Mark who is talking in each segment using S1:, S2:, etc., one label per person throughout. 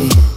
S1: Andalusi.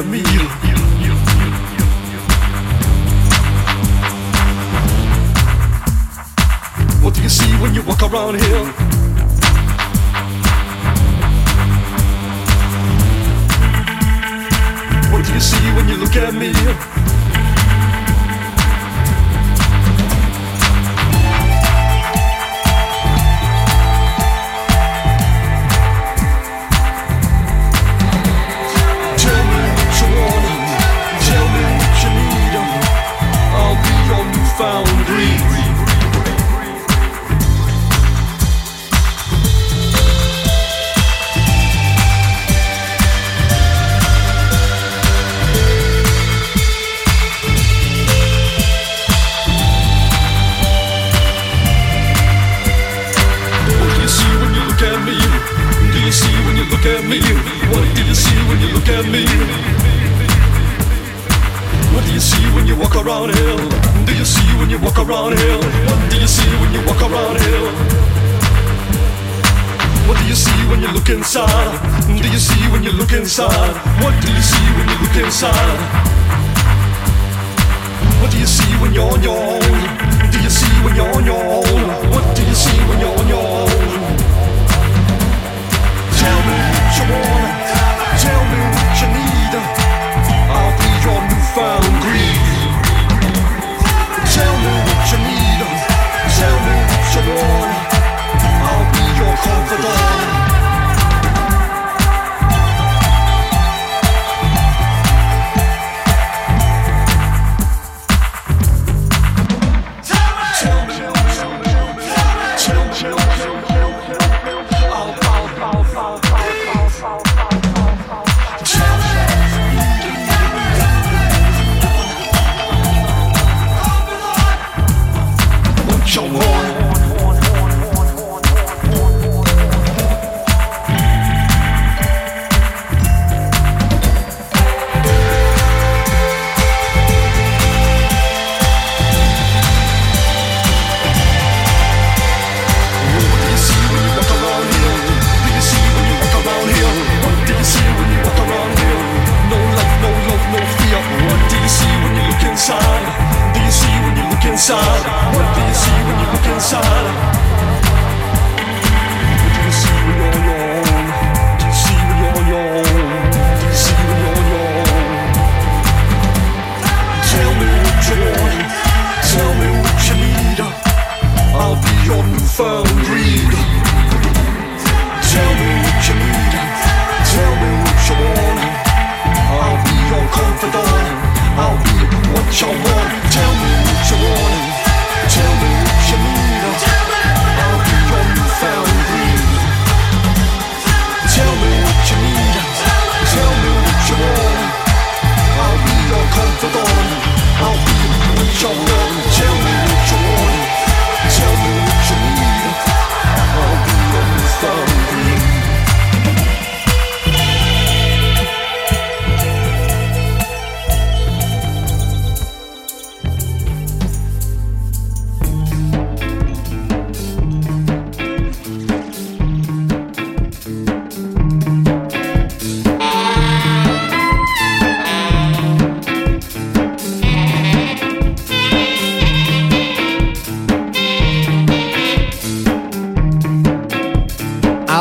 S2: me you. What do you see when you walk around here? What do you see when you look at me?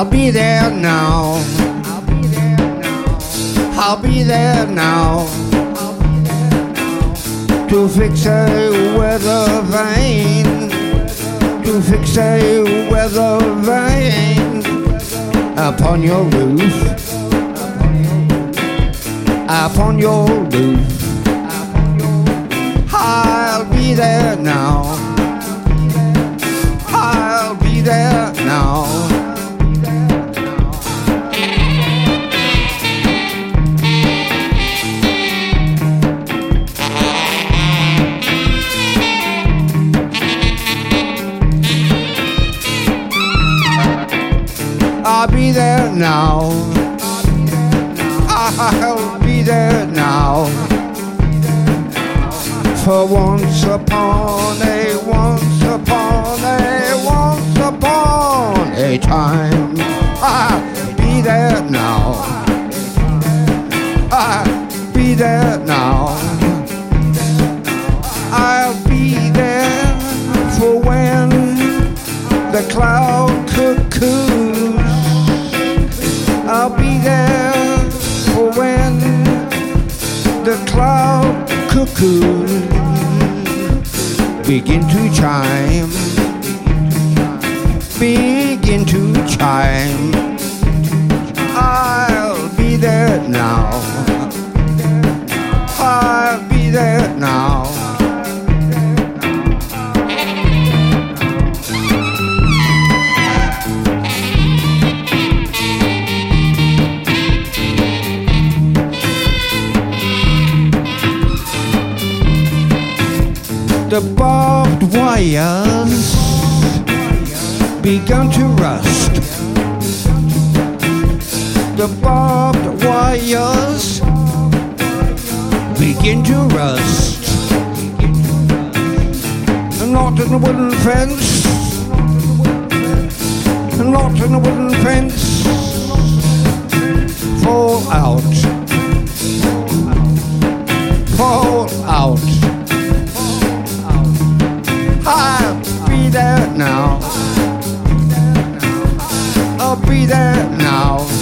S2: I'll be there now. I'll be
S3: there now. I'll be there now. To fix a weather vane. To fix a weather vane upon your roof. Upon your roof. I'll be there now. daytime. Ah, be there now. Ah, be there now. I'll be there for when the cloud cuckoos. I'll be there for when the cloud cuckoos begin to chime. Be to chime. I'll be there now. I'll be there now. The barbed wires begun to rust. The barbed wires begin to rust. Not in the wooden fence. Not in the wooden fence. Fall out. Fall out. I'll be there now. I'll be there now.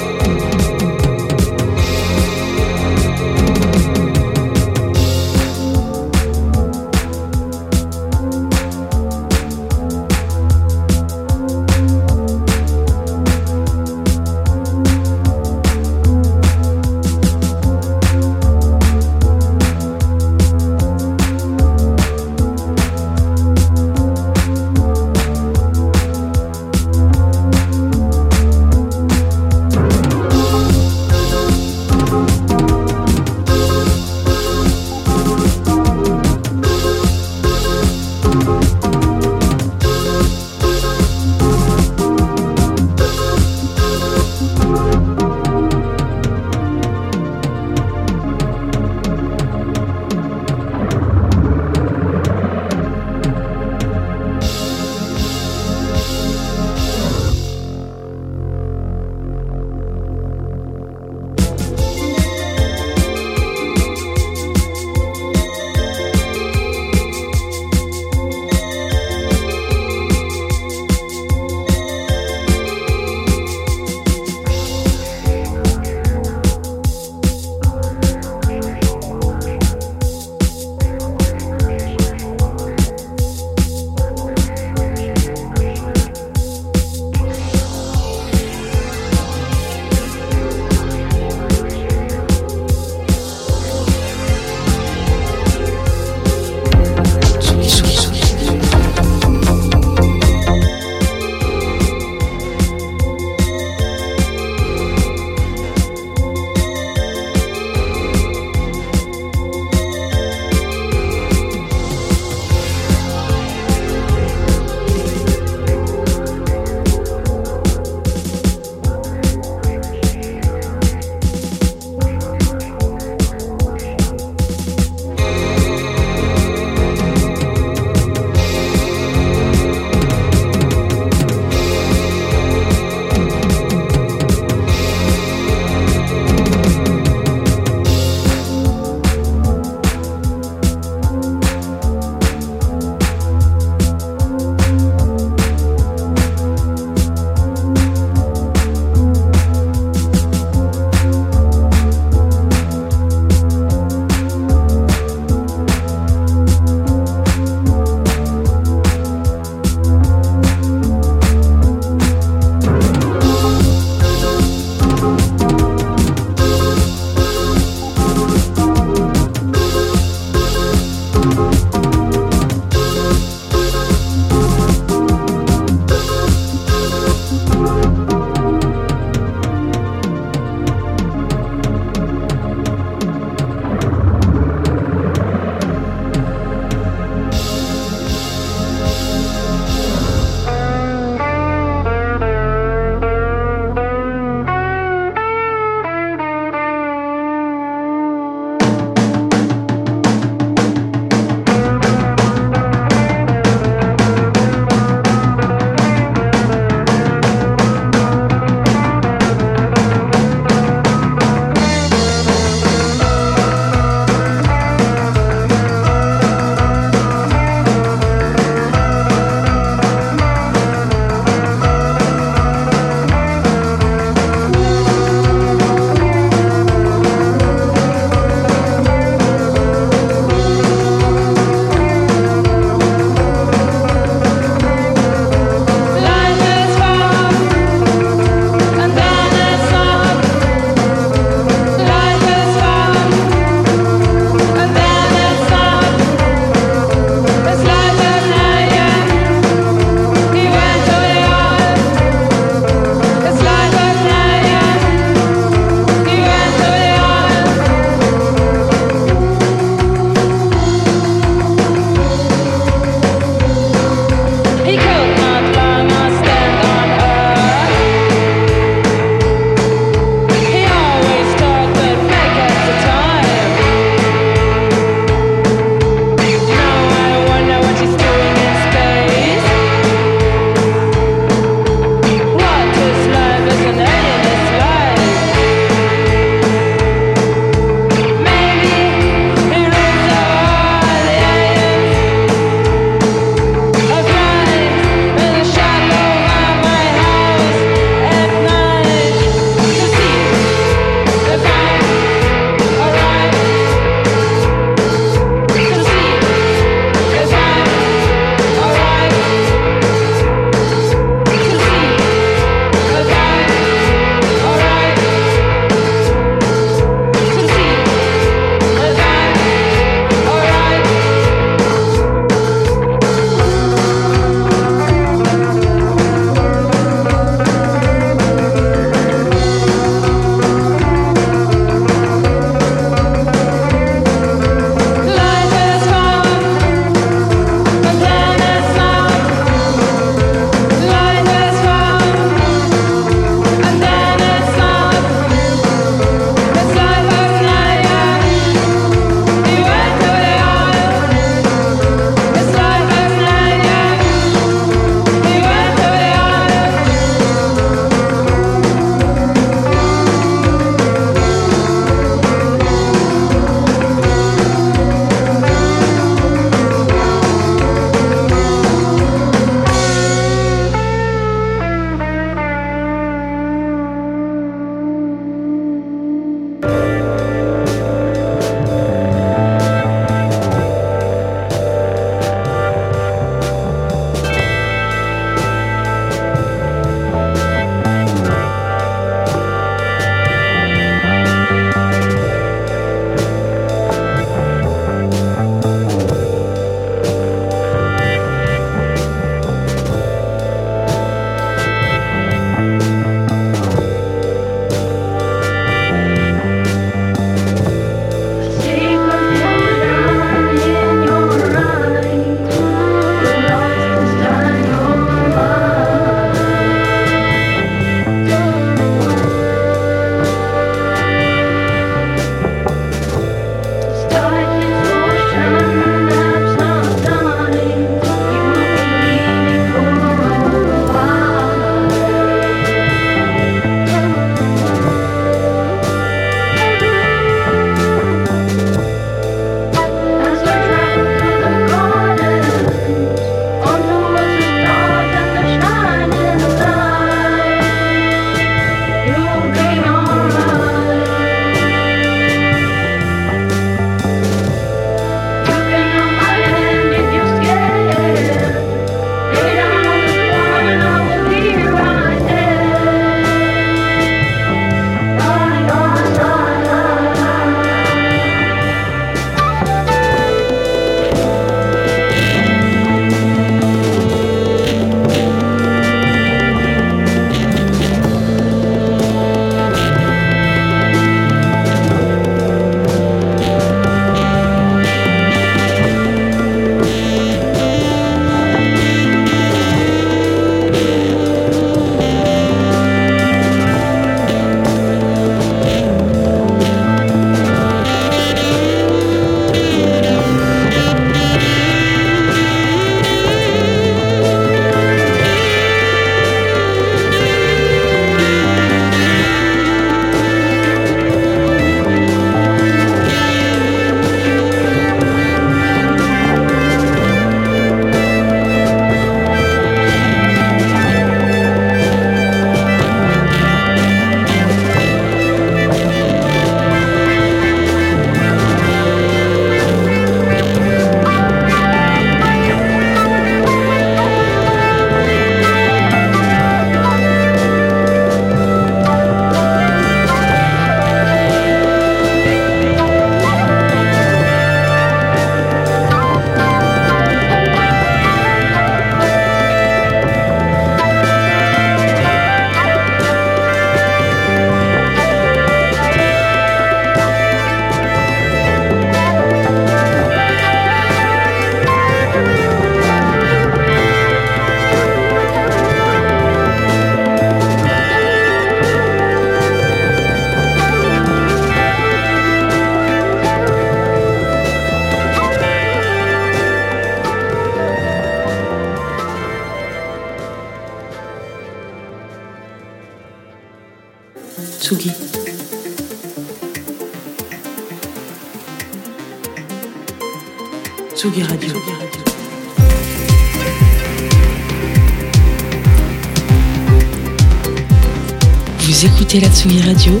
S4: Radio